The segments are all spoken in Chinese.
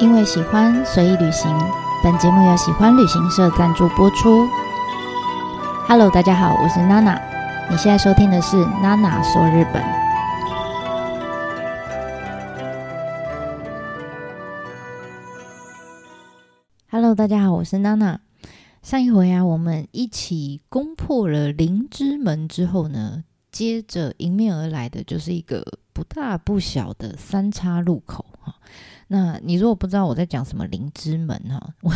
因为喜欢，所以旅行。本节目由喜欢旅行社赞助播出。Hello，大家好，我是娜娜。你现在收听的是娜娜说日本。Hello，大家好，我是娜娜。上一回啊，我们一起攻破了灵之门之后呢，接着迎面而来的就是一个不大不小的三岔路口哈。那你如果不知道我在讲什么灵之门哈，我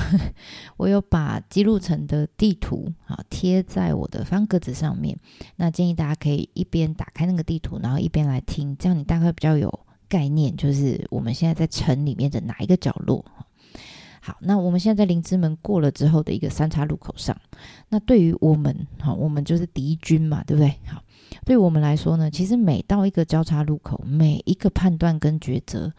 我有把姬路城的地图啊贴在我的方格子上面。那建议大家可以一边打开那个地图，然后一边来听，这样你大概比较有概念，就是我们现在在城里面的哪一个角落。好，那我们现在在灵之门过了之后的一个三岔路口上，那对于我们哈，我们就是敌军嘛，对不对？好，对我们来说呢，其实每到一个交叉路口，每一个判断跟抉择。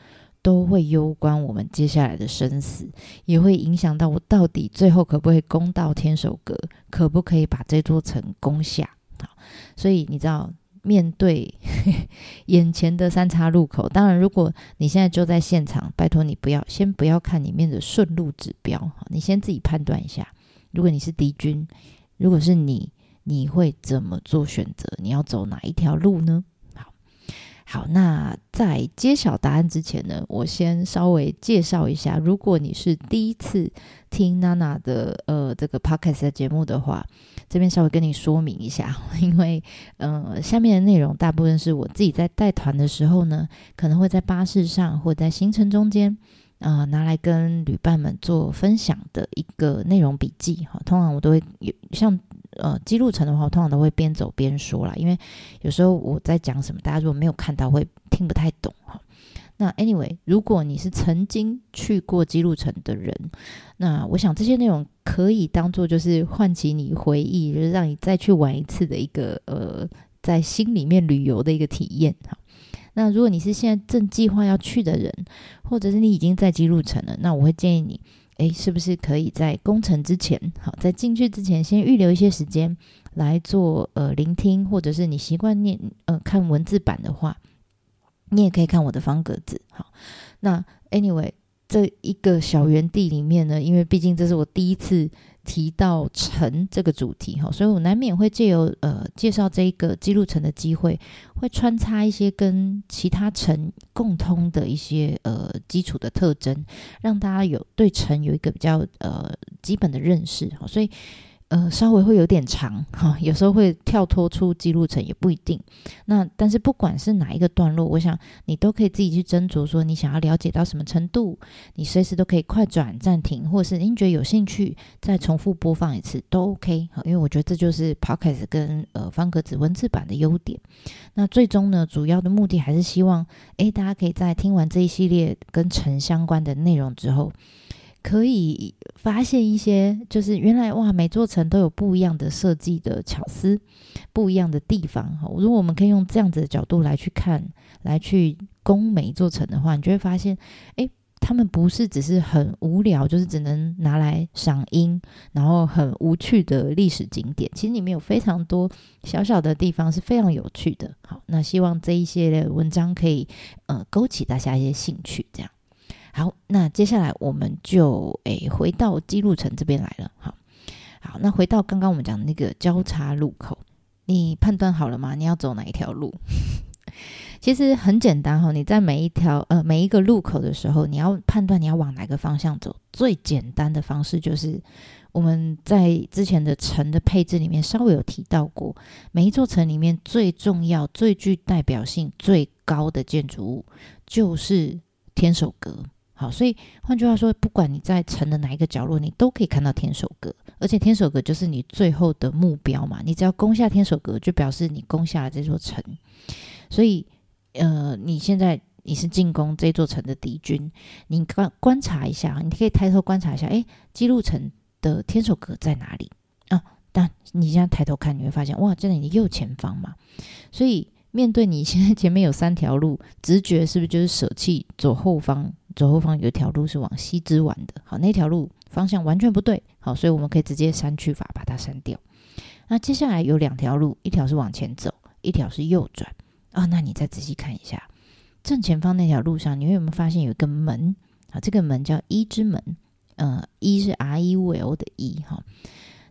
都会攸关我们接下来的生死，也会影响到我到底最后可不可以攻到天守阁，可不可以把这座城攻下。好，所以你知道，面对呵 呵眼前的三岔路口，当然，如果你现在就在现场，拜托你不要先不要看里面的顺路指标，好，你先自己判断一下。如果你是敌军，如果是你，你会怎么做选择？你要走哪一条路呢？好，那在揭晓答案之前呢，我先稍微介绍一下。如果你是第一次听娜娜的呃这个 podcast 的节目的话，这边稍微跟你说明一下，因为呃下面的内容大部分是我自己在带团的时候呢，可能会在巴士上或在行程中间啊、呃、拿来跟旅伴们做分享的一个内容笔记哈。通常我都会有像。呃，姬路城的话，我通常都会边走边说啦，因为有时候我在讲什么，大家如果没有看到，会听不太懂哈。那 anyway，如果你是曾经去过姬路城的人，那我想这些内容可以当做就是唤起你回忆，就是让你再去玩一次的一个呃，在心里面旅游的一个体验哈。那如果你是现在正计划要去的人，或者是你已经在姬路城了，那我会建议你。诶，是不是可以在工程之前，好，在进去之前先预留一些时间来做呃聆听，或者是你习惯念呃看文字版的话，你也可以看我的方格子。好，那 anyway 这一个小园地里面呢，因为毕竟这是我第一次。提到城这个主题哈，所以我难免会借由呃介绍这一个记录城的机会，会穿插一些跟其他城共通的一些呃基础的特征，让大家有对城有一个比较呃基本的认识哈，所以。呃，稍微会有点长哈，有时候会跳脱出记录层也不一定。那但是不管是哪一个段落，我想你都可以自己去斟酌，说你想要了解到什么程度，你随时都可以快转暂停，或是您觉得有兴趣再重复播放一次都 OK。因为我觉得这就是 Podcast 跟呃方格子文字版的优点。那最终呢，主要的目的还是希望，诶，大家可以在听完这一系列跟城相关的内容之后。可以发现一些，就是原来哇，每座城都有不一样的设计的巧思，不一样的地方。如果我们可以用这样子的角度来去看，来去攻每一座城的话，你就会发现，诶，他们不是只是很无聊，就是只能拿来赏樱，然后很无趣的历史景点。其实里面有非常多小小的地方是非常有趣的。好，那希望这一些的文章可以呃勾起大家一些兴趣，这样。好，那接下来我们就诶回到姬路城这边来了。好，好，那回到刚刚我们讲的那个交叉路口，你判断好了吗？你要走哪一条路？其实很简单哈，你在每一条呃每一个路口的时候，你要判断你要往哪个方向走。最简单的方式就是我们在之前的城的配置里面稍微有提到过，每一座城里面最重要、最具代表性、最高的建筑物就是天守阁。好，所以换句话说，不管你在城的哪一个角落，你都可以看到天守阁，而且天守阁就是你最后的目标嘛。你只要攻下天守阁，就表示你攻下了这座城。所以，呃，你现在你是进攻这座城的敌军，你观观察一下，你可以抬头观察一下，诶，姬路城的天守阁在哪里啊？但你现在抬头看，你会发现，哇，在你的右前方嘛。所以，面对你现在前面有三条路，直觉是不是就是舍弃左后方？左后方有一条路是往西之丸的，好，那条路方向完全不对，好，所以我们可以直接删去法把它删掉。那接下来有两条路，一条是往前走，一条是右转啊。那你再仔细看一下，正前方那条路上，你会有没有发现有一个门？啊，这个门叫一之门，呃，一是 R E V L 的一哈。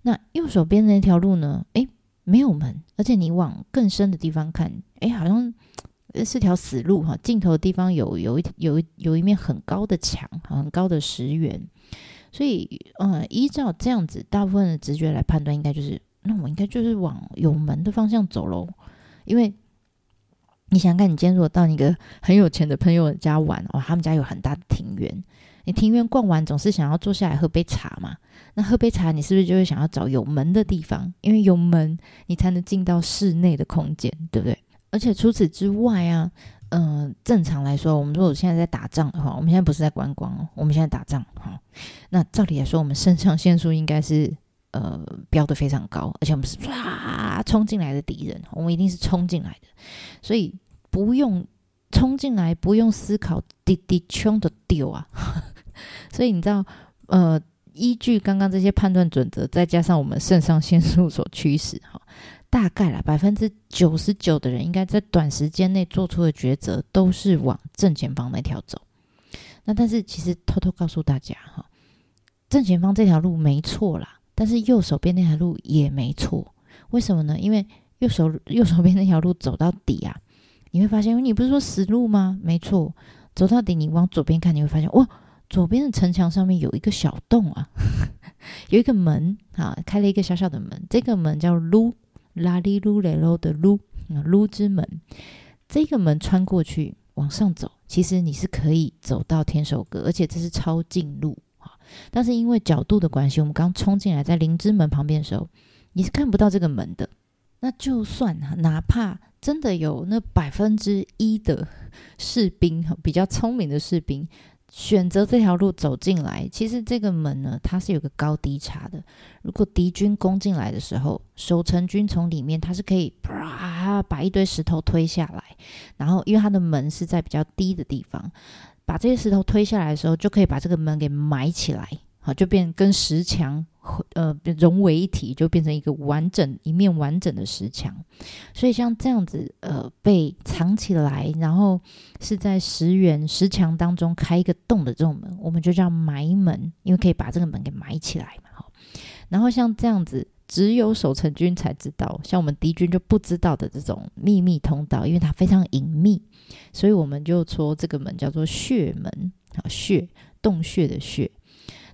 那右手边那条路呢？诶，没有门，而且你往更深的地方看，诶，好像是条死路哈。尽头的地方有有一有一有一面很高的墙，很高的石垣。所以，呃，依照这样子大部分的直觉来判断，应该就是，那我应该就是往有门的方向走喽。因为你想看，你今天如果到一个很有钱的朋友家玩哦，他们家有很大的庭园，你庭园逛完总是想要坐下来喝杯茶嘛？那喝杯茶，你是不是就会想要找有门的地方？因为有门，你才能进到室内的空间，对不对？而且除此之外啊。嗯、正常来说，我们如果现在在打仗的话，我们现在不是在观光哦，我们现在打仗哈。那照理来说，我们肾上腺素应该是呃飙得非常高，而且我们是唰冲进来的敌人，我们一定是冲进来的，所以不用冲进来，不用思考，滴滴冲的丢啊。所以你知道，呃，依据刚刚这些判断准则，再加上我们肾上腺素所驱使哈。大概啦，百分之九十九的人应该在短时间内做出的抉择都是往正前方那条走。那但是其实偷偷告诉大家哈，正前方这条路没错啦，但是右手边那条路也没错。为什么呢？因为右手右手边那条路走到底啊，你会发现，你不是说死路吗？没错，走到底你往左边看，你会发现哇，左边的城墙上面有一个小洞啊，有一个门啊，开了一个小小的门，这个门叫路。拉里噜雷噜的噜，啊，噜之门，这个门穿过去往上走，其实你是可以走到天守阁，而且这是超近路啊。但是因为角度的关系，我们刚冲进来在灵之门旁边的时候，你是看不到这个门的。那就算哪怕真的有那百分之一的士兵，比较聪明的士兵。选择这条路走进来，其实这个门呢，它是有个高低差的。如果敌军攻进来的时候，守城军从里面，它是可以啪把一堆石头推下来，然后因为它的门是在比较低的地方，把这些石头推下来的时候，就可以把这个门给埋起来，好，就变跟石墙。呃，融为一体，就变成一个完整一面完整的石墙。所以像这样子，呃，被藏起来，然后是在石垣石墙当中开一个洞的这种门，我们就叫埋门，因为可以把这个门给埋起来嘛。好，然后像这样子，只有守城军才知道，像我们敌军就不知道的这种秘密通道，因为它非常隐秘，所以我们就说这个门叫做穴门，好，穴，洞穴的穴。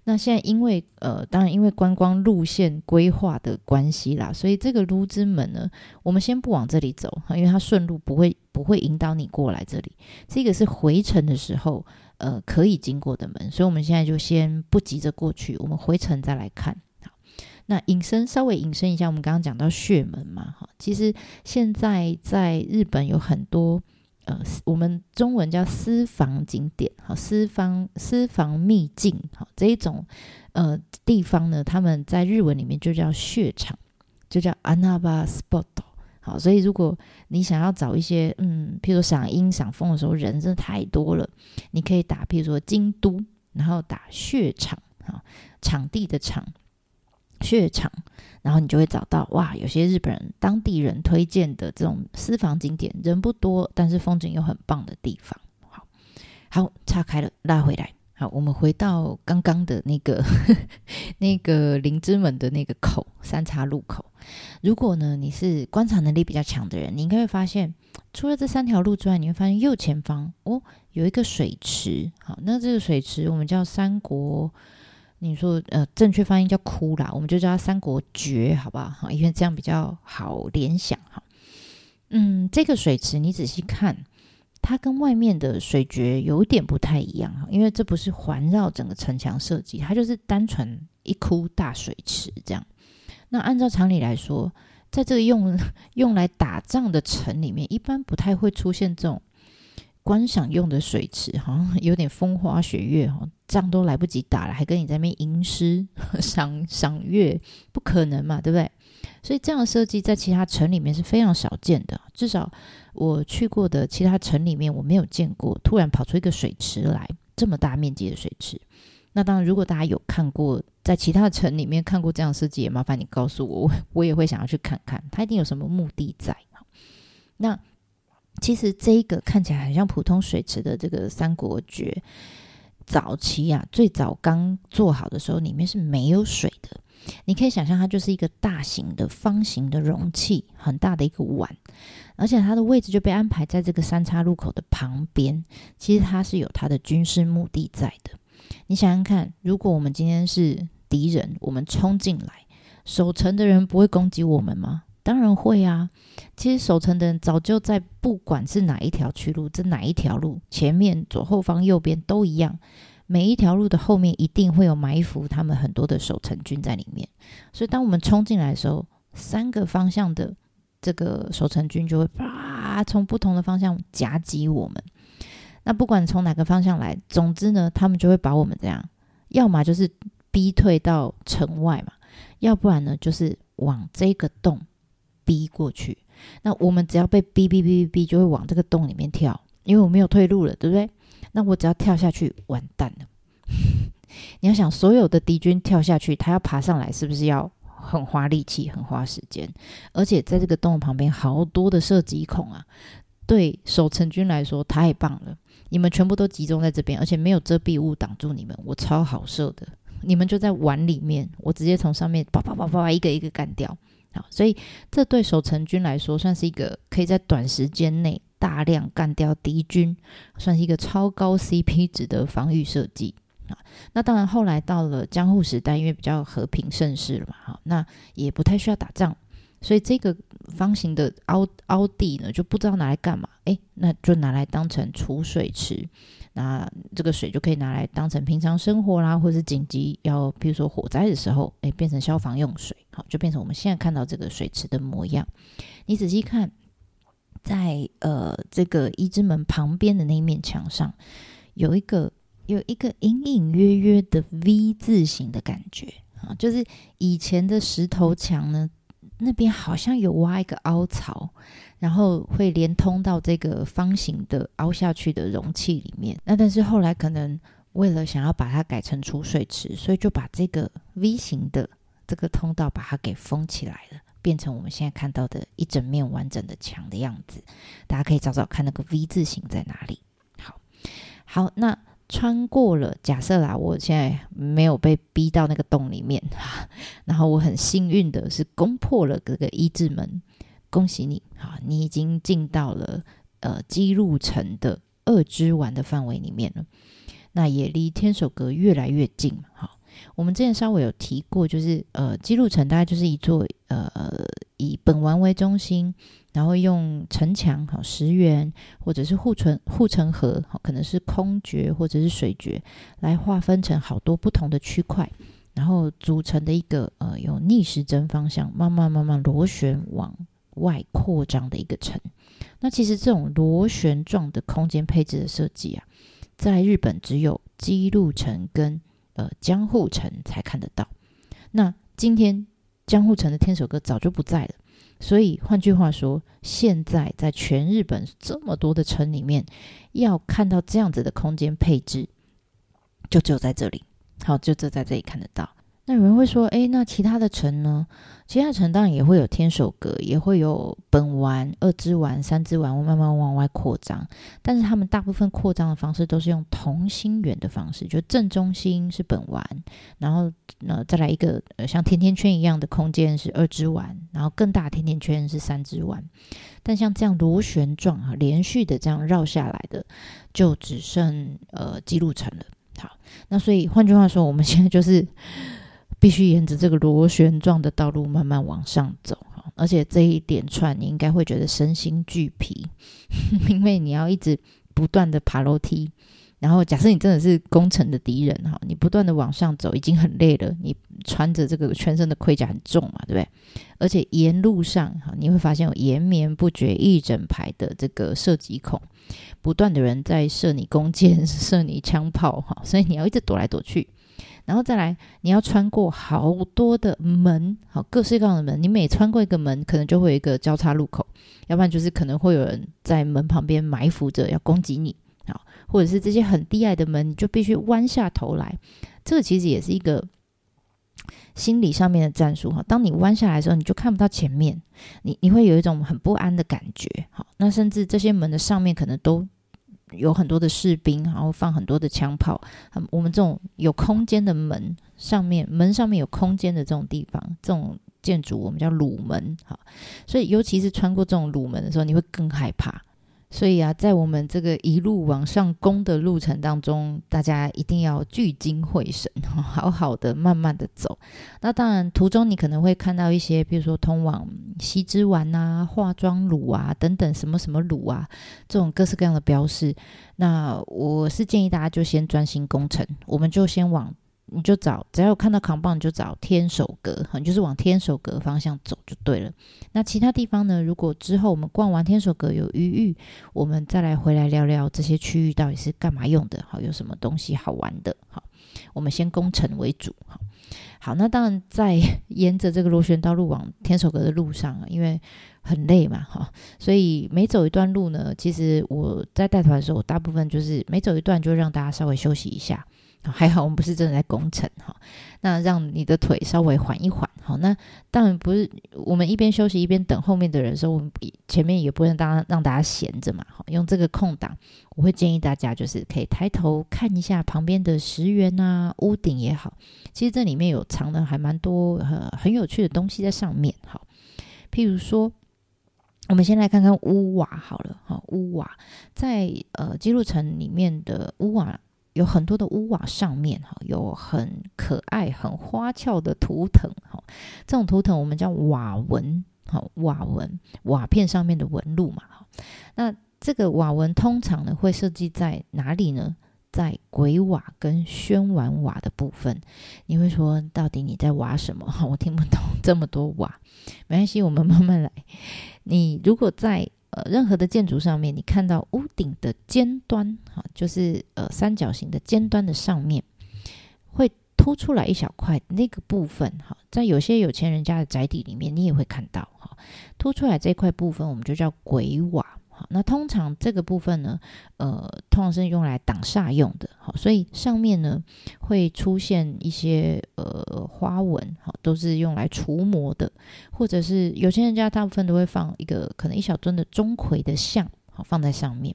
那现在因为呃，当然因为观光路线规划的关系啦，所以这个噜之门呢，我们先不往这里走，因为它顺路不会不会引导你过来这里。这个是回程的时候呃可以经过的门，所以我们现在就先不急着过去，我们回程再来看。好，那引申稍微引申一下，我们刚刚讲到穴门嘛，哈，其实现在在日本有很多。呃，我们中文叫私房景点，好，私房私房秘境，好，这一种呃地方呢，他们在日文里面就叫穴场，就叫 Anaba Spot，好，所以如果你想要找一些，嗯，譬如说赏樱赏枫的时候，人真的太多了，你可以打，譬如说京都，然后打穴场，好，场地的场。血场，然后你就会找到哇，有些日本人当地人推荐的这种私房景点，人不多，但是风景又很棒的地方。好，好，岔开了，拉回来。好，我们回到刚刚的那个 那个灵之门的那个口三岔路口。如果呢，你是观察能力比较强的人，你应该会发现，除了这三条路之外，你会发现右前方哦有一个水池。好，那这个水池我们叫三国。你说呃，正确发音叫哭啦，我们就叫它三国诀，好不好？好，因为这样比较好联想哈。嗯，这个水池你仔细看，它跟外面的水诀有点不太一样哈，因为这不是环绕整个城墙设计，它就是单纯一窟大水池这样。那按照常理来说，在这个用用来打仗的城里面，一般不太会出现这种。观赏用的水池，好像 有点风花雪月哈，仗都来不及打了，还跟你在那边吟诗 赏赏月，不可能嘛，对不对？所以这样的设计在其他城里面是非常少见的，至少我去过的其他城里面，我没有见过突然跑出一个水池来，这么大面积的水池。那当然，如果大家有看过在其他城里面看过这样的设计，也麻烦你告诉我，我也会想要去看看，它一定有什么目的在。那。其实这一个看起来很像普通水池的这个三国诀，早期啊，最早刚做好的时候，里面是没有水的。你可以想象，它就是一个大型的方形的容器，很大的一个碗，而且它的位置就被安排在这个三岔路口的旁边。其实它是有它的军事目的在的。你想想看，如果我们今天是敌人，我们冲进来，守城的人不会攻击我们吗？当然会啊！其实守城的人早就在，不管是哪一条去路，这哪一条路，前面、左后方、右边都一样。每一条路的后面一定会有埋伏，他们很多的守城军在里面。所以，当我们冲进来的时候，三个方向的这个守城军就会啪从不同的方向夹击我们。那不管从哪个方向来，总之呢，他们就会把我们这样，要么就是逼退到城外嘛，要不然呢，就是往这个洞。逼过去，那我们只要被逼逼逼逼逼，就会往这个洞里面跳，因为我没有退路了，对不对？那我只要跳下去，完蛋了。你要想，所有的敌军跳下去，他要爬上来，是不是要很花力气、很花时间？而且在这个洞旁边，好多的射击孔啊！对守城军来说，太棒了，你们全部都集中在这边，而且没有遮蔽物挡住你们，我超好射的。你们就在碗里面，我直接从上面啪啪啪啪一个一个干掉。好，所以这对守城军来说，算是一个可以在短时间内大量干掉敌军，算是一个超高 CP 值的防御设计啊。那当然，后来到了江户时代，因为比较和平盛世了嘛，好，那也不太需要打仗，所以这个方形的凹凹地呢，就不知道拿来干嘛，诶，那就拿来当成储水池。那这个水就可以拿来当成平常生活啦，或是紧急要，比如说火灾的时候，诶，变成消防用水，好，就变成我们现在看到这个水池的模样。你仔细看，在呃这个一之门旁边的那一面墙上，有一个有一个隐隐约约的 V 字形的感觉啊，就是以前的石头墙呢，那边好像有挖一个凹槽。然后会连通到这个方形的凹下去的容器里面。那但是后来可能为了想要把它改成储水池，所以就把这个 V 型的这个通道把它给封起来了，变成我们现在看到的一整面完整的墙的样子。大家可以找找看那个 V 字形在哪里。好，好，那穿过了，假设啦，我现在没有被逼到那个洞里面，然后我很幸运的是攻破了这个一之门。恭喜你，好，你已经进到了呃姬路城的二之丸的范围里面了，那也离天守阁越来越近。好，我们之前稍微有提过，就是呃基路城大概就是一座呃以本丸为中心，然后用城墙好石垣或者是护城护城河，好可能是空掘或者是水掘来划分成好多不同的区块，然后组成的一个呃有逆时针方向慢慢慢慢螺旋往。外扩张的一个城，那其实这种螺旋状的空间配置的设计啊，在日本只有姬路城跟呃江户城才看得到。那今天江户城的天守阁早就不在了，所以换句话说，现在在全日本这么多的城里面，要看到这样子的空间配置，就只有在这里。好，就只在这里看得到。那有人会说，诶，那其他的城呢？其他城当然也会有天守阁，也会有本丸、二之丸、三之丸，慢慢往外扩张。但是他们大部分扩张的方式都是用同心圆的方式，就正中心是本丸，然后呃再来一个呃像甜甜圈一样的空间是二之丸，然后更大的甜甜圈是三之丸。但像这样螺旋状啊，连续的这样绕下来的，就只剩呃记录城了。好，那所以换句话说，我们现在就是。必须沿着这个螺旋状的道路慢慢往上走，而且这一点串你应该会觉得身心俱疲，因为你要一直不断的爬楼梯，然后假设你真的是攻城的敌人哈，你不断的往上走已经很累了，你穿着这个全身的盔甲很重嘛，对不对？而且沿路上哈，你会发现有延绵不绝一整排的这个射击孔，不断的人在射你弓箭、射你枪炮哈，所以你要一直躲来躲去。然后再来，你要穿过好多的门，好，各式各样的门。你每穿过一个门，可能就会有一个交叉路口，要不然就是可能会有人在门旁边埋伏着要攻击你，好，或者是这些很低矮的门，你就必须弯下头来。这个其实也是一个心理上面的战术哈。当你弯下来的时候，你就看不到前面，你你会有一种很不安的感觉。好，那甚至这些门的上面可能都有很多的士兵，然后放很多的枪炮。我们这种有空间的门上面，门上面有空间的这种地方，这种建筑我们叫鲁门。哈，所以尤其是穿过这种鲁门的时候，你会更害怕。所以啊，在我们这个一路往上攻的路程当中，大家一定要聚精会神，好好的、慢慢的走。那当然，途中你可能会看到一些，比如说通往西之丸啊、化妆乳啊等等什么什么乳啊，这种各式各样的标示。那我是建议大家就先专心攻城，我们就先往。你就找，只要有看到扛棒，你就找天守阁，你就是往天守阁方向走就对了。那其他地方呢？如果之后我们逛完天守阁有余裕，我们再来回来聊聊这些区域到底是干嘛用的，好，有什么东西好玩的，好，我们先攻城为主，好，好，那当然在沿着这个螺旋道路往天守阁的路上，因为很累嘛，哈，所以每走一段路呢，其实我在带团的时候，我大部分就是每走一段就让大家稍微休息一下。还好我们不是真的在攻城哈，那让你的腿稍微缓一缓好。那当然不是我们一边休息一边等后面的人的时候，我们前面也不能让让大家闲着嘛。好，用这个空档，我会建议大家就是可以抬头看一下旁边的石垣啊、屋顶也好，其实这里面有藏的还蛮多呃很有趣的东西在上面。好，譬如说，我们先来看看屋瓦好了哈，屋瓦在呃姬路城里面的屋瓦。有很多的屋瓦上面哈，有很可爱、很花俏的图腾哈。这种图腾我们叫瓦纹哈，瓦纹瓦片上面的纹路嘛哈。那这个瓦纹通常呢会设计在哪里呢？在鬼瓦跟宣丸瓦的部分。你会说，到底你在挖什么？哈，我听不懂这么多瓦，没关系，我们慢慢来。你如果在呃，任何的建筑上面，你看到屋顶的尖端，哈，就是呃三角形的尖端的上面，会凸出来一小块，那个部分，哈，在有些有钱人家的宅邸里面，你也会看到，哈，凸出来这块部分，我们就叫鬼瓦。那通常这个部分呢，呃，通常是用来挡煞用的，好，所以上面呢会出现一些呃花纹，好，都是用来除魔的，或者是有些人家大部分都会放一个可能一小尊的钟馗的像，好，放在上面。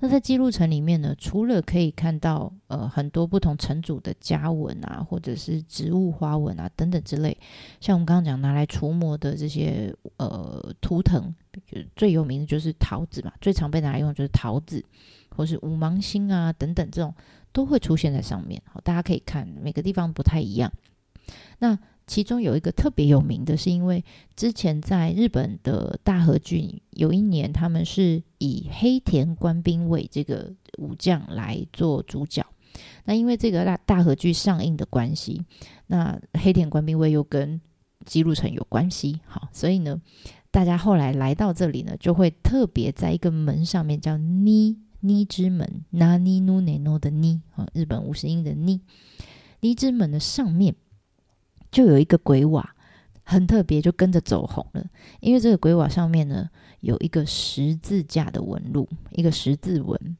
那在记录城里面呢，除了可以看到呃很多不同城主的家纹啊，或者是植物花纹啊等等之类，像我们刚刚讲拿来除魔的这些呃图腾，最有名的就是桃子嘛，最常被拿来用就是桃子，或是五芒星啊等等这种都会出现在上面。好，大家可以看每个地方不太一样。那其中有一个特别有名的是，因为之前在日本的大河剧有一年，他们是以黑田官兵卫这个武将来做主角。那因为这个大大河剧上映的关系，那黑田官兵卫又跟姬路城有关系，好，所以呢，大家后来来到这里呢，就会特别在一个门上面叫尼尼之门，那尼努内诺的尼，啊，日本五十音的尼，尼之门的上面。就有一个鬼瓦，很特别，就跟着走红了。因为这个鬼瓦上面呢，有一个十字架的纹路，一个十字纹。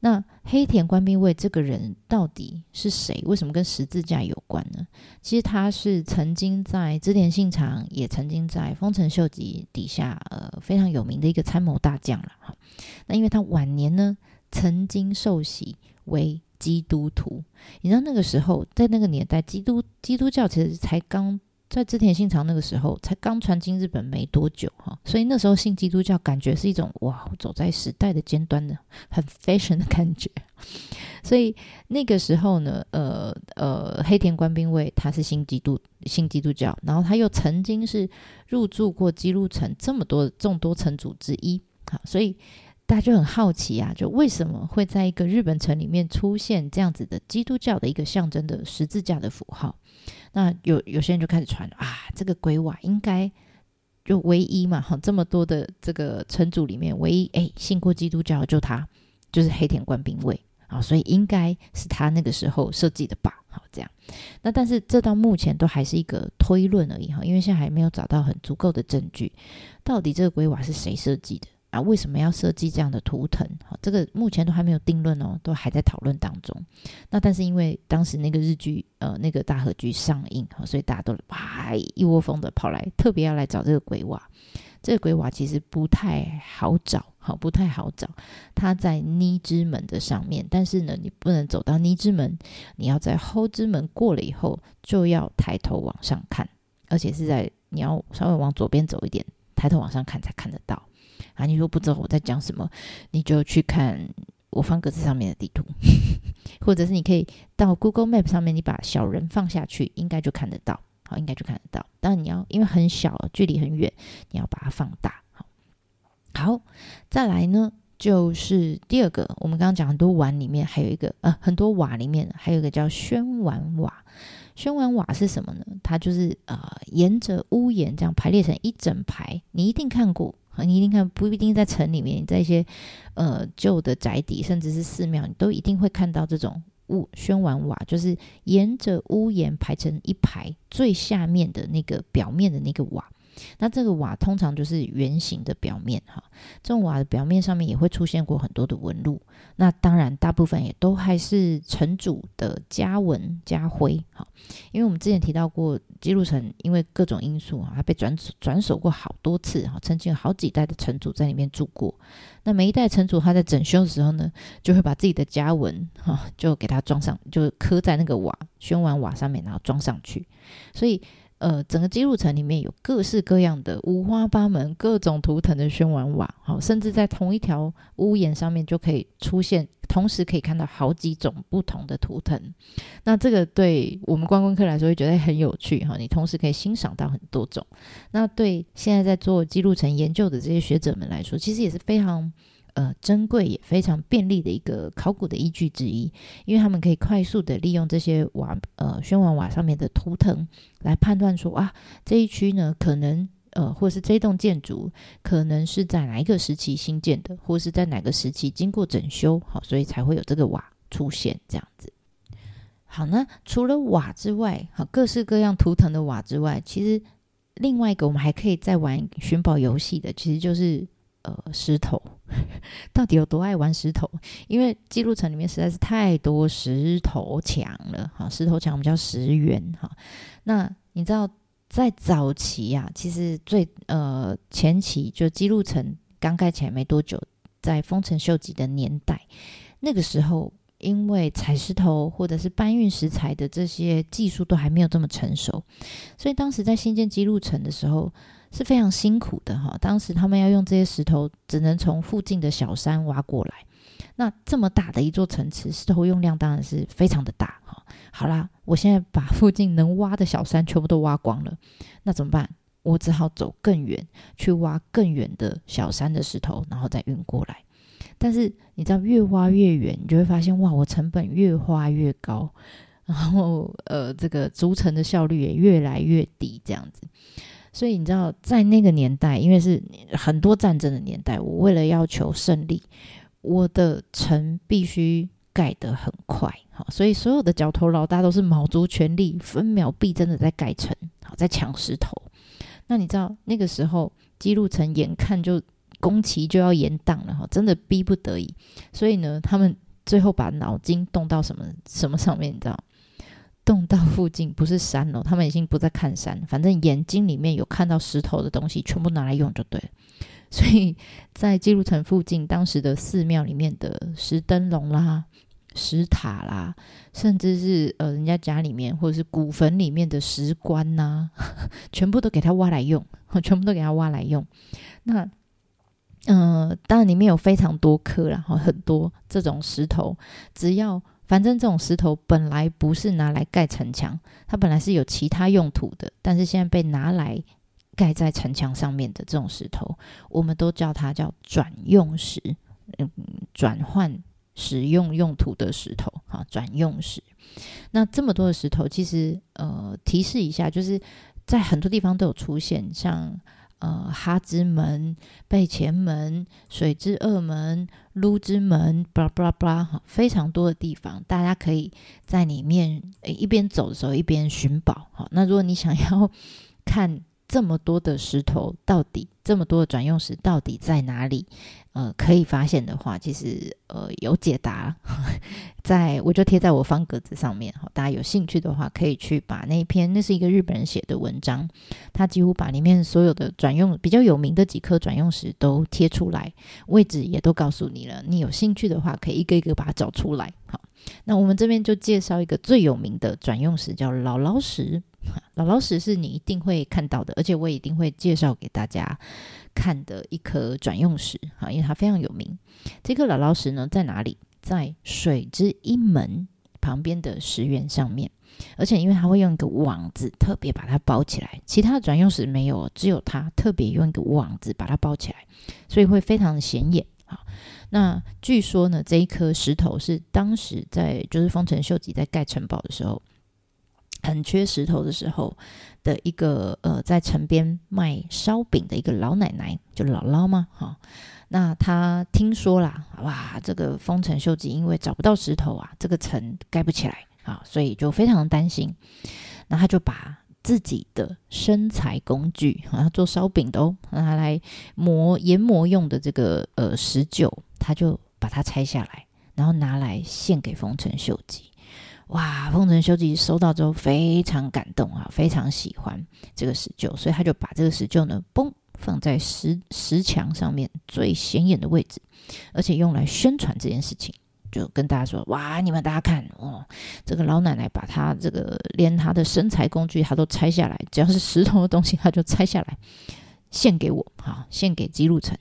那黑田官兵卫这个人到底是谁？为什么跟十字架有关呢？其实他是曾经在织田信长，也曾经在丰臣秀吉底下，呃，非常有名的一个参谋大将了哈。那因为他晚年呢，曾经受洗为。基督徒，你知道那个时候，在那个年代，基督基督教其实才刚在织田信长那个时候才刚传进日本没多久哈，所以那时候信基督教感觉是一种哇，走在时代的尖端的很 fashion 的感觉。所以那个时候呢，呃呃，黑田官兵卫他是信基督信基督教，然后他又曾经是入住过基路城这么多众多城主之一，好，所以。大家就很好奇啊，就为什么会在一个日本城里面出现这样子的基督教的一个象征的十字架的符号？那有有些人就开始传啊，这个鬼瓦应该就唯一嘛，哈，这么多的这个城主里面唯一哎信过基督教就他，就是黑田官兵卫啊，所以应该是他那个时候设计的吧？好，这样。那但是这到目前都还是一个推论而已哈，因为现在还没有找到很足够的证据，到底这个鬼瓦是谁设计的？啊，为什么要设计这样的图腾？好，这个目前都还没有定论哦，都还在讨论当中。那但是因为当时那个日剧，呃，那个大河剧上映，所以大家都哇一窝蜂的跑来，特别要来找这个鬼瓦。这个鬼瓦其实不太好找，好，不太好找。它在尼之门的上面，但是呢，你不能走到尼之门，你要在后之门过了以后，就要抬头往上看，而且是在你要稍微往左边走一点，抬头往上看才看得到。啊，你如果不知道我在讲什么，你就去看我方格子上面的地图，或者是你可以到 Google Map 上面，你把小人放下去，应该就看得到。好，应该就看得到。当然你要因为很小，距离很远，你要把它放大。好，好，再来呢，就是第二个，我们刚刚讲很多碗里面还有一个，呃，很多瓦里面还有一个叫宣碗瓦。宣碗瓦是什么呢？它就是呃，沿着屋檐这样排列成一整排，你一定看过。你一定看，不一定在城里面，在一些呃旧的宅邸，甚至是寺庙，你都一定会看到这种屋宣完瓦，就是沿着屋檐排成一排，最下面的那个表面的那个瓦。那这个瓦通常就是圆形的表面哈，这种瓦的表面上面也会出现过很多的纹路。那当然，大部分也都还是城主的家纹家徽哈。因为我们之前提到过，姬路城因为各种因素哈，它被转转手过好多次哈，曾经有好几代的城主在里面住过。那每一代城主他在整修的时候呢，就会把自己的家纹哈，就给它装上，就刻在那个瓦宣完瓦上面，然后装上去。所以。呃，整个姬路城里面有各式各样的五花八门、各种图腾的宣玩瓦，好，甚至在同一条屋檐上面就可以出现，同时可以看到好几种不同的图腾。那这个对我们观光客来说会觉得很有趣哈，你同时可以欣赏到很多种。那对现在在做姬路城研究的这些学者们来说，其实也是非常。呃，珍贵也非常便利的一个考古的依据之一，因为他们可以快速的利用这些瓦，呃，宣王瓦上面的图腾来判断说啊，这一区呢，可能呃，或是这栋建筑可能是在哪一个时期新建的，或是在哪个时期经过整修，好，所以才会有这个瓦出现这样子。好，那除了瓦之外，好，各式各样图腾的瓦之外，其实另外一个我们还可以再玩寻宝游戏的，其实就是。呃，石头 到底有多爱玩石头？因为记录城里面实在是太多石头墙了，哈，石头墙我们叫石垣，哈。那你知道，在早期啊，其实最呃前期就记录城刚盖起来没多久，在丰臣秀吉的年代，那个时候因为采石头或者是搬运石材的这些技术都还没有这么成熟，所以当时在新建基路城的时候。是非常辛苦的哈，当时他们要用这些石头，只能从附近的小山挖过来。那这么大的一座城池，石头用量当然是非常的大哈。好啦，我现在把附近能挖的小山全部都挖光了，那怎么办？我只好走更远，去挖更远的小山的石头，然后再运过来。但是你知道，越挖越远，你就会发现哇，我成本越花越高，然后呃，这个筑城的效率也越来越低，这样子。所以你知道，在那个年代，因为是很多战争的年代，我为了要求胜利，我的城必须盖得很快，好，所以所有的角头老大都是卯足全力，分秒必争的在盖城，好，在抢石头。那你知道那个时候，基路城眼看就工期就要延宕了，哈，真的逼不得已，所以呢，他们最后把脑筋动到什么什么上面，你知道？动到附近不是山哦，他们已经不再看山，反正眼睛里面有看到石头的东西，全部拿来用就对了。所以在姬路城附近，当时的寺庙里面的石灯笼啦、石塔啦，甚至是呃人家家里面或者是古坟里面的石棺呐、全部都给他挖来用，全部都给他挖来用。那嗯、当然里面有非常多颗，然后很多这种石头，只要。反正这种石头本来不是拿来盖城墙，它本来是有其他用途的。但是现在被拿来盖在城墙上面的这种石头，我们都叫它叫转用石，嗯，转换使用用途的石头，哈，转用石。那这么多的石头，其实呃，提示一下，就是在很多地方都有出现，像。呃，哈之门、贝前门、水之二门、撸之门，巴拉巴拉巴拉，哈，非常多的地方，大家可以在里面一边走的时候一边寻宝。好，那如果你想要看这么多的石头到底这么多的转用石到底在哪里？呃，可以发现的话，其实呃有解答，在我就贴在我方格子上面哈，大家有兴趣的话可以去把那一篇，那是一个日本人写的文章，他几乎把里面所有的转用比较有名的几颗转用石都贴出来，位置也都告诉你了，你有兴趣的话可以一个一个把它找出来。好，那我们这边就介绍一个最有名的转用石，叫姥姥石。姥姥石是你一定会看到的，而且我也一定会介绍给大家看的一颗转用石哈，因为它非常有名。这颗姥姥石呢，在哪里？在水之一门旁边的石垣上面，而且因为它会用一个网子特别把它包起来，其他的转用石没有，只有它特别用一个网子把它包起来，所以会非常的显眼。好，那据说呢，这一颗石头是当时在就是丰臣秀吉在盖城堡的时候。很缺石头的时候的一个呃，在城边卖烧饼的一个老奶奶，就姥姥嘛，哈、那她听说啦，哇，这个丰臣秀吉因为找不到石头啊，这个城盖不起来啊、所以就非常担心。那他就把自己的生财工具，啊，做烧饼的哦，拿来磨研磨用的这个呃石臼，他就把它拆下来，然后拿来献给丰臣秀吉。哇！丰臣秀吉收到之后非常感动啊，非常喜欢这个石臼，所以他就把这个石臼呢，嘣，放在石石墙上面最显眼的位置，而且用来宣传这件事情，就跟大家说：哇，你们大家看哦，这个老奶奶把她这个连她的生财工具她都拆下来，只要是石头的东西，她就拆下来献给我，好，献给姬路城。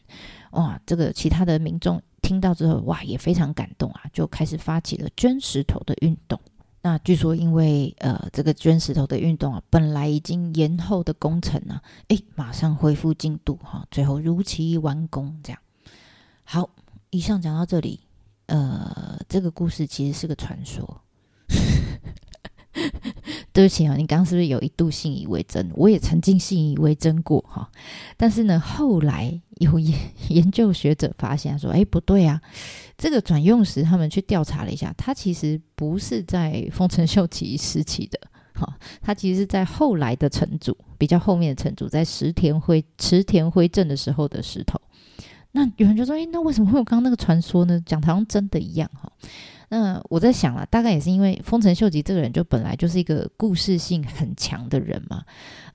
哇，这个其他的民众听到之后，哇，也非常感动啊，就开始发起了捐石头的运动。那据说，因为呃，这个捐石头的运动啊，本来已经延后的工程呢、啊，诶，马上恢复进度哈，最后如期完工。这样，好，以上讲到这里，呃，这个故事其实是个传说。对不起啊，你刚刚是不是有一度信以为真？我也曾经信以为真过哈，但是呢，后来有研研究学者发现说，哎，不对啊，这个转用石他们去调查了一下，它其实不是在丰臣秀吉时期的，哈，它其实是在后来的城主，比较后面的城主，在石田辉池田辉镇的时候的石头。那有人就说，哎，那为什么会有刚刚那个传说呢？讲的好像真的一样哈。那我在想了，大概也是因为丰臣秀吉这个人就本来就是一个故事性很强的人嘛，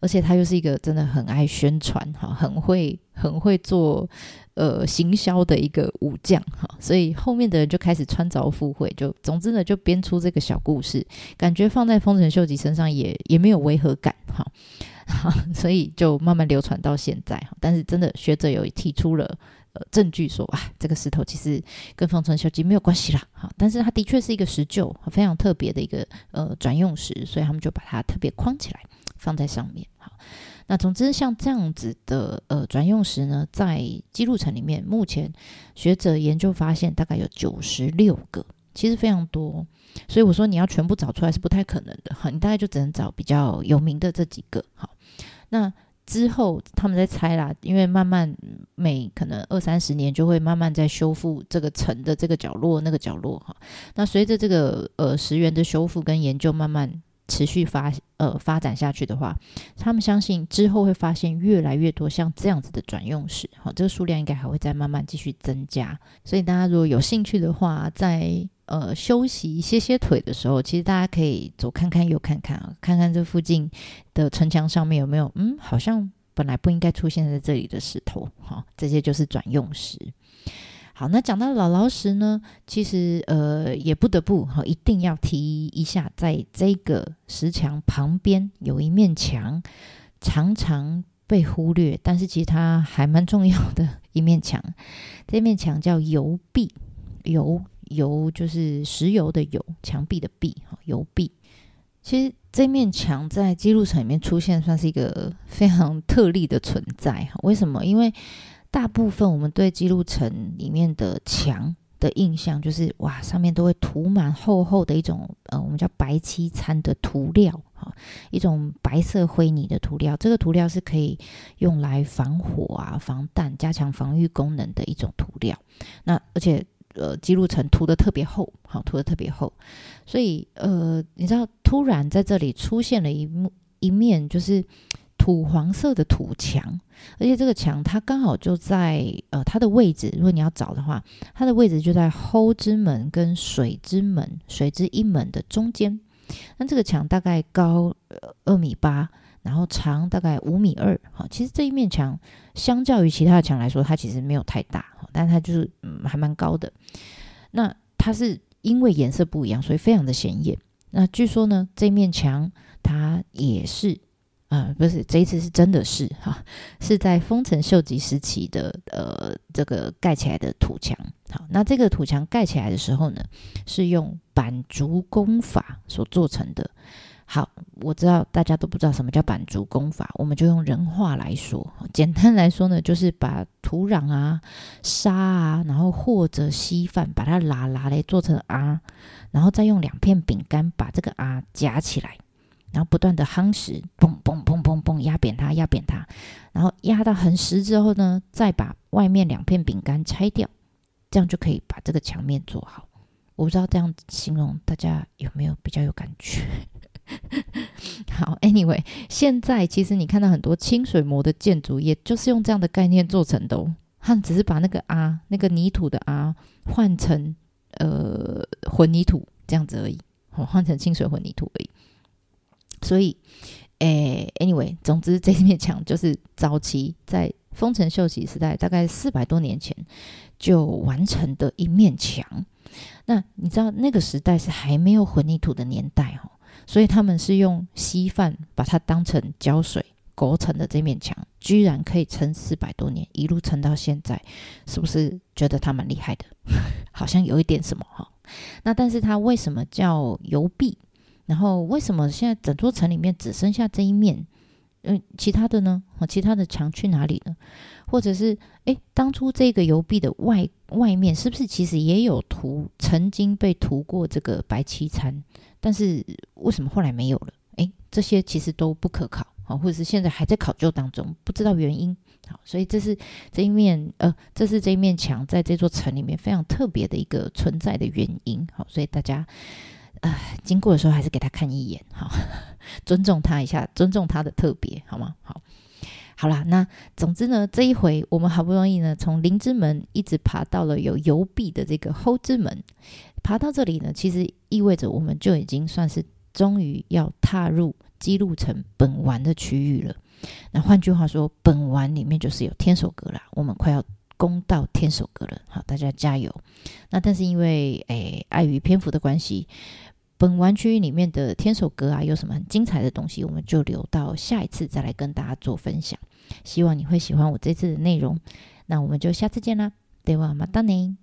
而且他又是一个真的很爱宣传哈，很会很会做呃行销的一个武将哈，所以后面的人就开始穿凿附会，就总之呢就编出这个小故事，感觉放在丰臣秀吉身上也也没有违和感哈，所以就慢慢流传到现在哈。但是真的学者有提出了。呃，证据说啊，这个石头其实跟丰臣秀吉没有关系啦，哈，但是它的确是一个石臼，非常特别的一个呃转用石，所以他们就把它特别框起来放在上面。好，那总之像这样子的呃转用石呢，在记录层里面，目前学者研究发现大概有九十六个，其实非常多，所以我说你要全部找出来是不太可能的，哈，你大概就只能找比较有名的这几个，好，那。之后他们在猜啦，因为慢慢每可能二三十年就会慢慢在修复这个城的这个角落那个角落哈。那随着这个呃石垣的修复跟研究慢慢持续发呃发展下去的话，他们相信之后会发现越来越多像这样子的转用石，好，这个数量应该还会再慢慢继续增加。所以大家如果有兴趣的话，在呃，休息歇歇腿的时候，其实大家可以左看看右看看啊，看看这附近的城墙上面有没有，嗯，好像本来不应该出现在这里的石头，哈、这些就是转用石。好，那讲到老老实呢，其实呃也不得不哈、一定要提一下，在这个石墙旁边有一面墙，常常被忽略，但是其实它还蛮重要的一面墙，这面墙叫油壁，油。油就是石油的油，墙壁的壁哈，油壁。其实这面墙在姬路城里面出现，算是一个非常特例的存在哈。为什么？因为大部分我们对记录城里面的墙的印象，就是哇，上面都会涂满厚厚的一种呃，我们叫白漆餐的涂料哈，一种白色灰泥的涂料。这个涂料是可以用来防火啊、防弹、加强防御功能的一种涂料。那而且。呃，记录城涂的特别厚，好，涂的特别厚，所以呃，你知道，突然在这里出现了一幕一面，就是土黄色的土墙，而且这个墙它刚好就在呃它的位置，如果你要找的话，它的位置就在后之门跟水之门、水之一门的中间。那这个墙大概高二米八，然后长大概五米二。好，其实这一面墙相较于其他的墙来说，它其实没有太大，但它就是嗯还蛮高的。那它是因为颜色不一样，所以非常的显眼。那据说呢，这面墙它也是。啊、不是，这一次是真的是哈，是在丰臣秀吉时期的呃这个盖起来的土墙。好，那这个土墙盖起来的时候呢，是用板竹工法所做成的。好，我知道大家都不知道什么叫板竹工法，我们就用人话来说。简单来说呢，就是把土壤啊、沙啊，然后或者稀饭，把它拉拉来做成啊，然后再用两片饼干把这个啊夹起来。然后不断的夯实，嘣嘣嘣嘣嘣，压扁它，压扁它，然后压到很实之后呢，再把外面两片饼干拆掉，这样就可以把这个墙面做好。我不知道这样形容大家有没有比较有感觉？好，Anyway，现在其实你看到很多清水模的建筑，也就是用这样的概念做成的哦。他只是把那个啊，那个泥土的啊，换成呃混凝土这样子而已，哦，换成清水混凝土而已。所以，诶，anyway，总之这面墙就是早期在丰臣秀吉时代，大概四百多年前就完成的一面墙。那你知道那个时代是还没有混凝土的年代哦，所以他们是用稀饭把它当成胶水勾成的这面墙，居然可以撑四百多年，一路撑到现在，是不是觉得它蛮厉害的？好像有一点什么哈。那但是它为什么叫油壁？然后为什么现在整座城里面只剩下这一面？嗯，其他的呢？其他的墙去哪里了？或者是，诶，当初这个油壁的外外面是不是其实也有涂，曾经被涂过这个白漆餐？但是为什么后来没有了？诶，这些其实都不可考啊，或者是现在还在考究当中，不知道原因。好，所以这是这一面，呃，这是这一面墙在这座城里面非常特别的一个存在的原因。好，所以大家。呃，经过的时候还是给他看一眼，好，尊重他一下，尊重他的特别，好吗？好，好啦，那总之呢，这一回我们好不容易呢，从灵之门一直爬到了有油壁的这个后之门，爬到这里呢，其实意味着我们就已经算是终于要踏入姬路城本丸的区域了。那换句话说，本丸里面就是有天守阁啦，我们快要攻到天守阁了，好，大家加油。那但是因为诶，碍于篇幅的关系。本丸区域里面的天守阁啊，有什么很精彩的东西，我们就留到下一次再来跟大家做分享。希望你会喜欢我这次的内容，那我们就下次见啦，ではまたね。